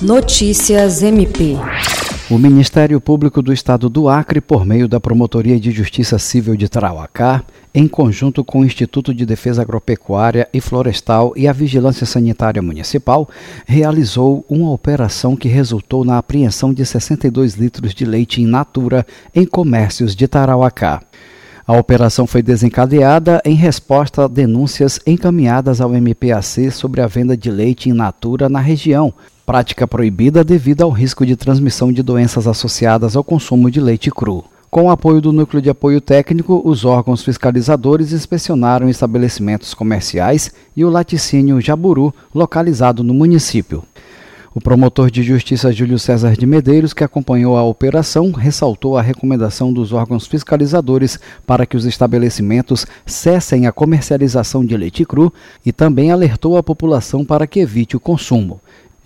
Notícias MP. O Ministério Público do Estado do Acre, por meio da Promotoria de Justiça Civil de Tarauacá, em conjunto com o Instituto de Defesa Agropecuária e Florestal e a Vigilância Sanitária Municipal, realizou uma operação que resultou na apreensão de 62 litros de leite in natura em comércios de Tarauacá. A operação foi desencadeada em resposta a denúncias encaminhadas ao MPAC sobre a venda de leite in natura na região, prática proibida devido ao risco de transmissão de doenças associadas ao consumo de leite cru. Com o apoio do Núcleo de Apoio Técnico, os órgãos fiscalizadores inspecionaram estabelecimentos comerciais e o laticínio Jaburu, localizado no município. O promotor de justiça Júlio César de Medeiros, que acompanhou a operação, ressaltou a recomendação dos órgãos fiscalizadores para que os estabelecimentos cessem a comercialização de leite cru e também alertou a população para que evite o consumo.